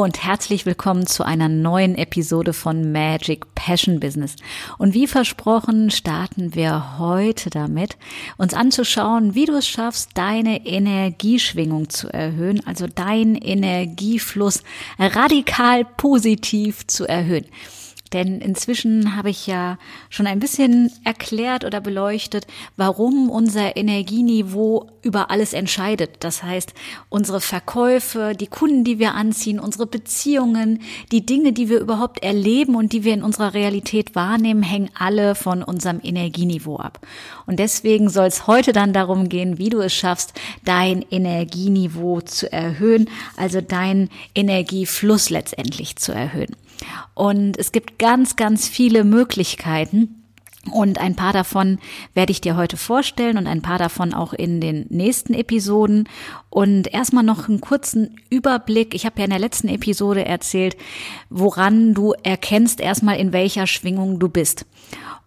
Und herzlich willkommen zu einer neuen Episode von Magic Passion Business. Und wie versprochen starten wir heute damit, uns anzuschauen, wie du es schaffst, deine Energieschwingung zu erhöhen, also deinen Energiefluss radikal positiv zu erhöhen. Denn inzwischen habe ich ja schon ein bisschen erklärt oder beleuchtet, warum unser Energieniveau über alles entscheidet. Das heißt, unsere Verkäufe, die Kunden, die wir anziehen, unsere Beziehungen, die Dinge, die wir überhaupt erleben und die wir in unserer Realität wahrnehmen, hängen alle von unserem Energieniveau ab. Und deswegen soll es heute dann darum gehen, wie du es schaffst, dein Energieniveau zu erhöhen, also deinen Energiefluss letztendlich zu erhöhen. Und es gibt ganz, ganz viele Möglichkeiten. Und ein paar davon werde ich dir heute vorstellen und ein paar davon auch in den nächsten Episoden. Und erstmal noch einen kurzen Überblick. Ich habe ja in der letzten Episode erzählt, woran du erkennst erstmal, in welcher Schwingung du bist.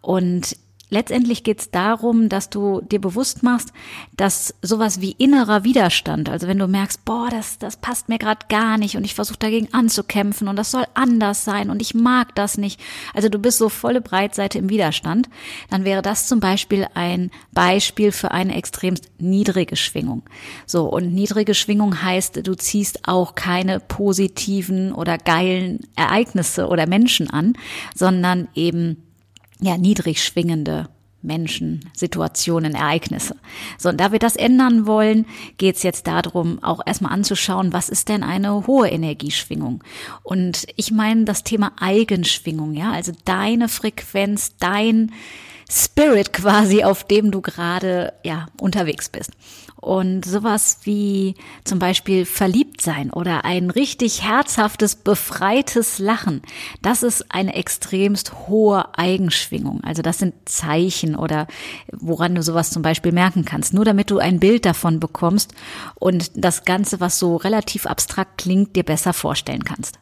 Und Letztendlich geht es darum, dass du dir bewusst machst, dass sowas wie innerer Widerstand, also wenn du merkst, boah, das, das passt mir gerade gar nicht und ich versuche dagegen anzukämpfen und das soll anders sein und ich mag das nicht, also du bist so volle Breitseite im Widerstand, dann wäre das zum Beispiel ein Beispiel für eine extremst niedrige Schwingung. So, und niedrige Schwingung heißt, du ziehst auch keine positiven oder geilen Ereignisse oder Menschen an, sondern eben ja, niedrig schwingende Menschen, Situationen, Ereignisse. So, und da wir das ändern wollen, geht es jetzt darum, auch erstmal anzuschauen, was ist denn eine hohe Energieschwingung? Und ich meine das Thema Eigenschwingung, ja, also deine Frequenz, dein Spirit quasi, auf dem du gerade ja unterwegs bist. Und sowas wie zum Beispiel verliebt sein oder ein richtig herzhaftes, befreites Lachen, das ist eine extremst hohe Eigenschwingung. Also das sind Zeichen oder woran du sowas zum Beispiel merken kannst. Nur damit du ein Bild davon bekommst und das Ganze, was so relativ abstrakt klingt, dir besser vorstellen kannst.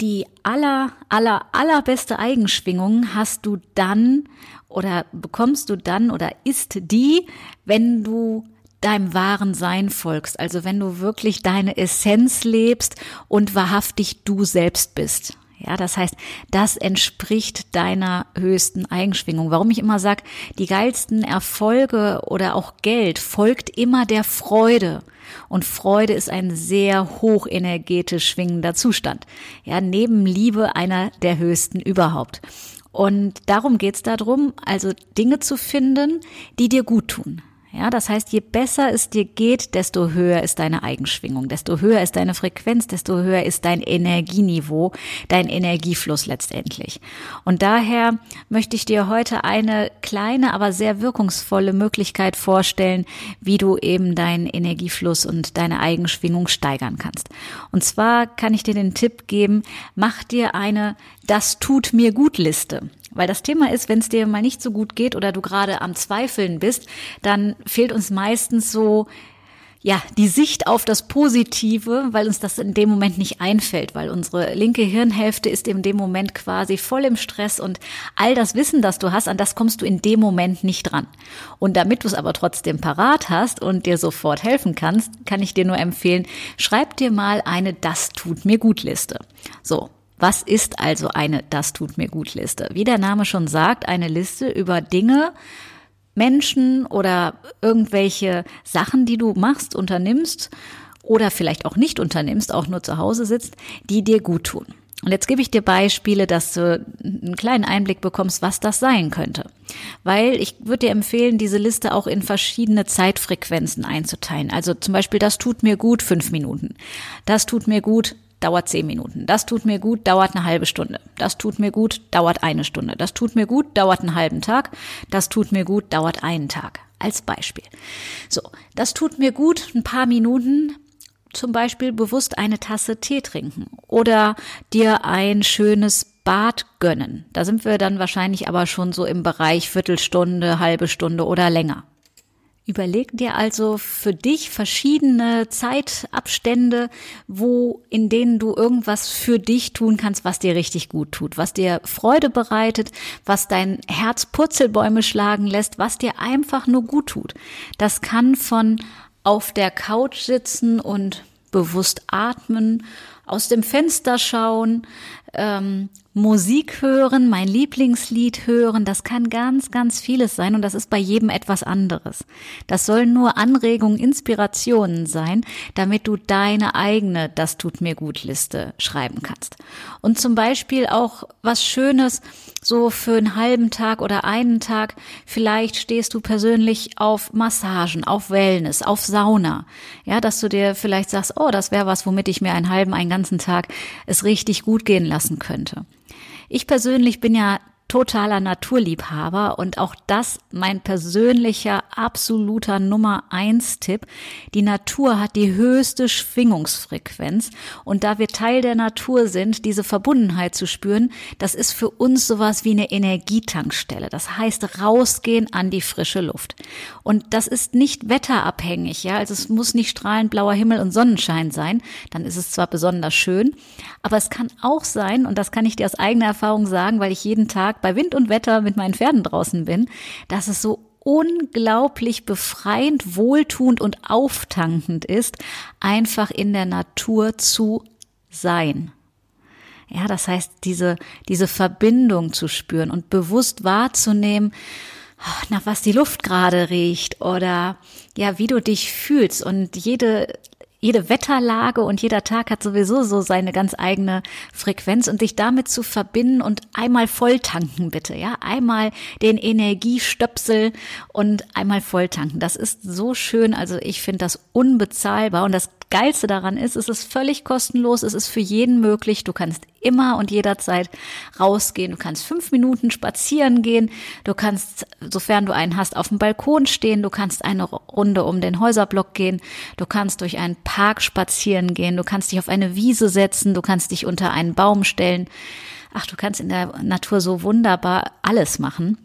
Die aller, aller, allerbeste Eigenschwingung hast du dann oder bekommst du dann oder ist die, wenn du deinem wahren Sein folgst, also wenn du wirklich deine Essenz lebst und wahrhaftig du selbst bist. Ja, das heißt, das entspricht deiner höchsten Eigenschwingung. Warum ich immer sage, die geilsten Erfolge oder auch Geld folgt immer der Freude. Und Freude ist ein sehr hochenergetisch schwingender Zustand. Ja, neben Liebe einer der höchsten überhaupt. Und darum geht's darum, also Dinge zu finden, die dir gut tun. Ja, das heißt, je besser es dir geht, desto höher ist deine Eigenschwingung, desto höher ist deine Frequenz, desto höher ist dein Energieniveau, dein Energiefluss letztendlich. Und daher möchte ich dir heute eine kleine, aber sehr wirkungsvolle Möglichkeit vorstellen, wie du eben deinen Energiefluss und deine Eigenschwingung steigern kannst. Und zwar kann ich dir den Tipp geben, mach dir eine Das tut mir gut Liste. Weil das Thema ist, wenn es dir mal nicht so gut geht oder du gerade am Zweifeln bist, dann fehlt uns meistens so ja, die Sicht auf das Positive, weil uns das in dem Moment nicht einfällt, weil unsere linke Hirnhälfte ist in dem Moment quasi voll im Stress und all das Wissen, das du hast, an das kommst du in dem Moment nicht dran. Und damit du es aber trotzdem parat hast und dir sofort helfen kannst, kann ich dir nur empfehlen, schreib dir mal eine Das tut mir gut Liste. So, was ist also eine Das tut mir gut Liste? Wie der Name schon sagt, eine Liste über Dinge, Menschen oder irgendwelche Sachen, die du machst, unternimmst oder vielleicht auch nicht unternimmst, auch nur zu Hause sitzt, die dir gut tun. Und jetzt gebe ich dir Beispiele, dass du einen kleinen Einblick bekommst, was das sein könnte. Weil ich würde dir empfehlen, diese Liste auch in verschiedene Zeitfrequenzen einzuteilen. Also zum Beispiel, das tut mir gut, fünf Minuten. Das tut mir gut, dauert zehn Minuten. Das tut mir gut, dauert eine halbe Stunde. Das tut mir gut, dauert eine Stunde. Das tut mir gut, dauert einen halben Tag. Das tut mir gut, dauert einen Tag. Als Beispiel. So, das tut mir gut, ein paar Minuten zum Beispiel bewusst eine Tasse Tee trinken oder dir ein schönes Bad gönnen. Da sind wir dann wahrscheinlich aber schon so im Bereich Viertelstunde, halbe Stunde oder länger. Überleg dir also für dich verschiedene Zeitabstände, wo, in denen du irgendwas für dich tun kannst, was dir richtig gut tut, was dir Freude bereitet, was dein Herz Purzelbäume schlagen lässt, was dir einfach nur gut tut. Das kann von auf der Couch sitzen und bewusst atmen, aus dem Fenster schauen, ähm, Musik hören, mein Lieblingslied hören, das kann ganz, ganz vieles sein und das ist bei jedem etwas anderes. Das sollen nur Anregungen, Inspirationen sein, damit du deine eigene Das tut mir gut Liste schreiben kannst. Und zum Beispiel auch was Schönes, so für einen halben Tag oder einen Tag, vielleicht stehst du persönlich auf Massagen, auf Wellness, auf Sauna. Ja, dass du dir vielleicht sagst, oh, das wäre was, womit ich mir einen halben, einen ganzen Tag es richtig gut gehen lassen könnte. Ich persönlich bin ja totaler Naturliebhaber und auch das mein persönlicher absoluter Nummer eins Tipp. Die Natur hat die höchste Schwingungsfrequenz und da wir Teil der Natur sind, diese Verbundenheit zu spüren, das ist für uns sowas wie eine Energietankstelle. Das heißt rausgehen an die frische Luft. Und das ist nicht wetterabhängig, ja, also es muss nicht strahlend blauer Himmel und Sonnenschein sein, dann ist es zwar besonders schön, aber es kann auch sein und das kann ich dir aus eigener Erfahrung sagen, weil ich jeden Tag Tag bei Wind und Wetter mit meinen Pferden draußen bin, dass es so unglaublich befreiend, wohltuend und auftankend ist, einfach in der Natur zu sein. Ja, das heißt, diese, diese Verbindung zu spüren und bewusst wahrzunehmen, nach was die Luft gerade riecht oder ja, wie du dich fühlst und jede jede Wetterlage und jeder Tag hat sowieso so seine ganz eigene Frequenz. Und dich damit zu verbinden und einmal voll bitte, ja, einmal den Energiestöpsel und einmal voll. Das ist so schön, also ich finde das unbezahlbar und das Geilste daran ist, es ist völlig kostenlos, es ist für jeden möglich. Du kannst immer und jederzeit rausgehen. Du kannst fünf Minuten spazieren gehen. Du kannst, sofern du einen hast, auf dem Balkon stehen. Du kannst eine Runde um den Häuserblock gehen. Du kannst durch einen Park spazieren gehen. Du kannst dich auf eine Wiese setzen. Du kannst dich unter einen Baum stellen. Ach, du kannst in der Natur so wunderbar alles machen.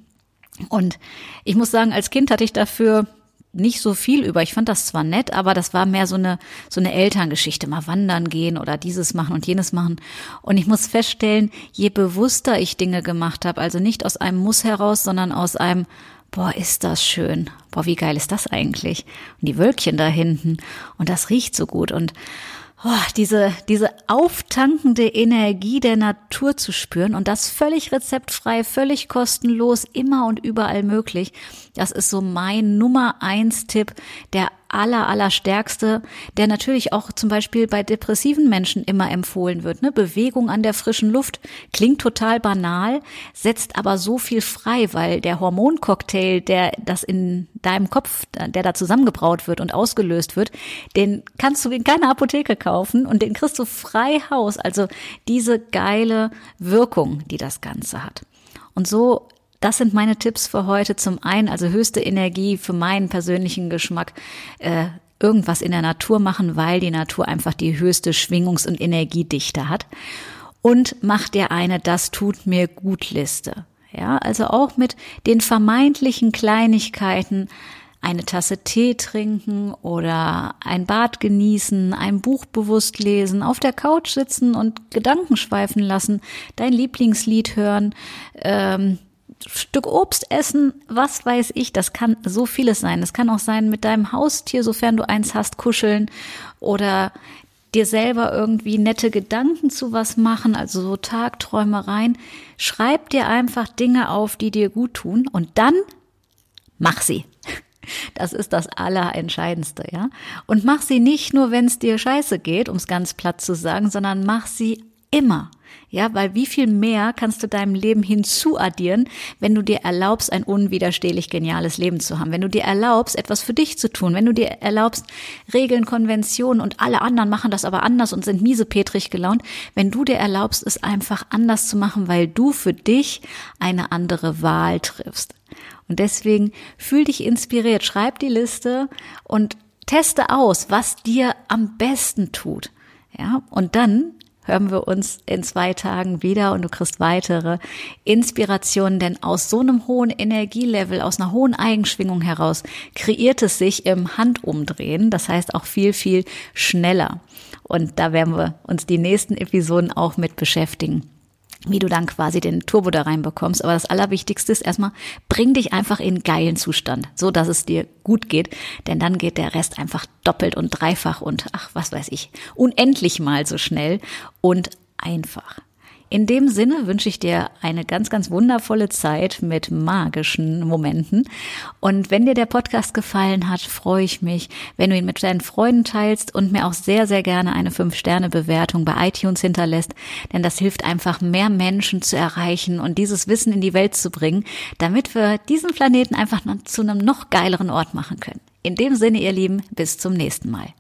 Und ich muss sagen, als Kind hatte ich dafür nicht so viel über. Ich fand das zwar nett, aber das war mehr so eine, so eine Elterngeschichte, mal wandern gehen oder dieses machen und jenes machen. Und ich muss feststellen, je bewusster ich Dinge gemacht habe, also nicht aus einem Muss heraus, sondern aus einem, boah, ist das schön. Boah, wie geil ist das eigentlich? Und die Wölkchen da hinten. Und das riecht so gut. Und oh, diese, diese auftankende Energie der Natur zu spüren und das völlig rezeptfrei, völlig kostenlos, immer und überall möglich. Das ist so mein Nummer eins Tipp, der aller, aller stärkste, der natürlich auch zum Beispiel bei depressiven Menschen immer empfohlen wird. Ne? Bewegung an der frischen Luft klingt total banal, setzt aber so viel frei, weil der Hormoncocktail, der das in deinem Kopf, der da zusammengebraut wird und ausgelöst wird, den kannst du in keiner Apotheke kaufen und den kriegst du frei Haus. Also diese geile Wirkung, die das Ganze hat. Und so das sind meine Tipps für heute. Zum einen also höchste Energie für meinen persönlichen Geschmack. Äh, irgendwas in der Natur machen, weil die Natur einfach die höchste Schwingungs- und Energiedichte hat. Und mach dir eine Das tut mir gut Liste. Ja, also auch mit den vermeintlichen Kleinigkeiten eine Tasse Tee trinken oder ein Bad genießen, ein Buch bewusst lesen, auf der Couch sitzen und Gedanken schweifen lassen, dein Lieblingslied hören, ähm, Stück Obst essen, was weiß ich, das kann so vieles sein. Das kann auch sein mit deinem Haustier, sofern du eins hast, kuscheln oder dir selber irgendwie nette Gedanken zu was machen, also so Tagträumereien. Schreib dir einfach Dinge auf, die dir gut tun und dann mach sie. Das ist das Allerentscheidendste, ja. Und mach sie nicht nur, wenn es dir scheiße geht, um es ganz platt zu sagen, sondern mach sie immer. Ja, weil wie viel mehr kannst du deinem Leben hinzuaddieren, wenn du dir erlaubst, ein unwiderstehlich geniales Leben zu haben, wenn du dir erlaubst, etwas für dich zu tun, wenn du dir erlaubst, Regeln, Konventionen und alle anderen machen das aber anders und sind miesepetrig gelaunt, wenn du dir erlaubst, es einfach anders zu machen, weil du für dich eine andere Wahl triffst. Und deswegen fühl dich inspiriert, schreib die Liste und teste aus, was dir am besten tut. Ja, und dann hören wir uns in zwei Tagen wieder und du kriegst weitere Inspirationen, denn aus so einem hohen Energielevel, aus einer hohen Eigenschwingung heraus kreiert es sich im Handumdrehen, das heißt auch viel, viel schneller. Und da werden wir uns die nächsten Episoden auch mit beschäftigen wie du dann quasi den Turbo da reinbekommst. Aber das Allerwichtigste ist erstmal, bring dich einfach in geilen Zustand, so dass es dir gut geht. Denn dann geht der Rest einfach doppelt und dreifach und ach, was weiß ich, unendlich mal so schnell und einfach. In dem Sinne wünsche ich dir eine ganz, ganz wundervolle Zeit mit magischen Momenten. Und wenn dir der Podcast gefallen hat, freue ich mich, wenn du ihn mit deinen Freunden teilst und mir auch sehr, sehr gerne eine 5-Sterne-Bewertung bei iTunes hinterlässt, denn das hilft einfach mehr Menschen zu erreichen und dieses Wissen in die Welt zu bringen, damit wir diesen Planeten einfach zu einem noch geileren Ort machen können. In dem Sinne, ihr Lieben, bis zum nächsten Mal.